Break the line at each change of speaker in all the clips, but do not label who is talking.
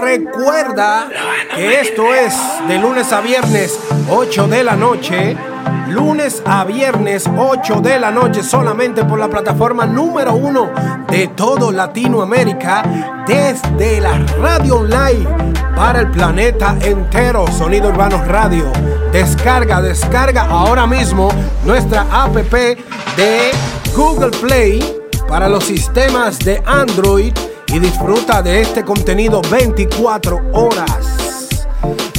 Recuerda que esto es de lunes a viernes, 8 de la noche. Lunes a viernes, 8 de la noche, solamente por la plataforma número uno de todo Latinoamérica, desde la radio online para el planeta entero. Sonido Urbano Radio. Descarga, descarga ahora mismo nuestra app de Google Play para los sistemas de Android y disfruta de este contenido 24 horas.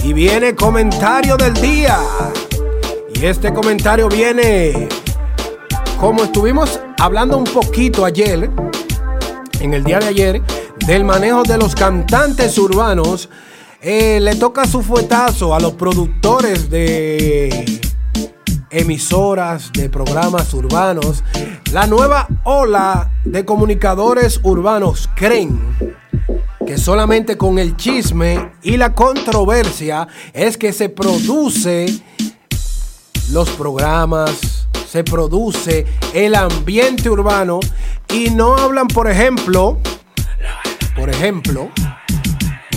Y viene comentario del día. Y este comentario viene como estuvimos hablando un poquito ayer, en el día de ayer, del manejo de los cantantes urbanos. Eh, le toca su fuetazo a los productores de emisoras de programas urbanos, la nueva ola de comunicadores urbanos creen que solamente con el chisme y la controversia es que se produce los programas, se produce el ambiente urbano y no hablan, por ejemplo, por ejemplo,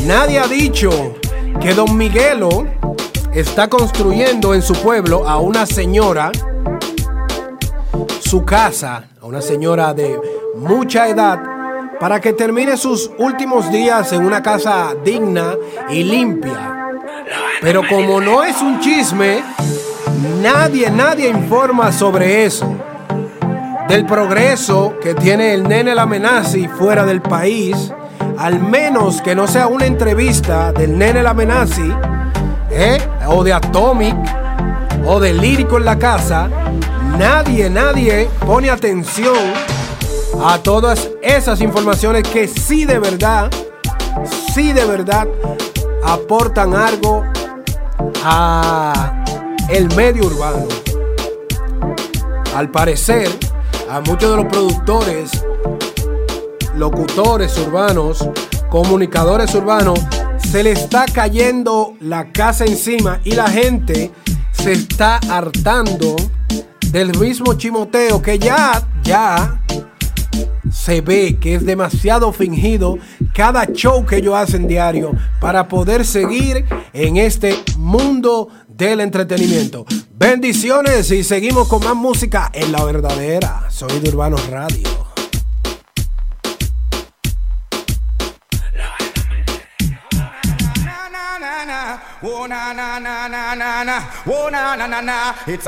nadie ha dicho que Don Miguelo está construyendo en su pueblo a una señora su casa, a una señora de mucha edad, para que termine sus últimos días en una casa digna y limpia. Pero como no es un chisme, nadie, nadie informa sobre eso. Del progreso que tiene el nene Lamenazi fuera del país, al menos que no sea una entrevista del nene Lamenazi ¿eh? o de Atomic, o de Lírico en la casa, nadie, nadie pone atención a todas esas informaciones que sí de verdad, sí de verdad aportan algo a el medio urbano. Al parecer, a muchos de los productores, locutores urbanos, comunicadores urbanos, se le está cayendo la casa encima y la gente se está hartando del mismo chimoteo que ya, ya se ve que es demasiado fingido cada show que ellos hacen diario para poder seguir en este mundo del entretenimiento. Bendiciones y seguimos con más música en la verdadera Sonido Urbano Radio. Oh na na oh. It's.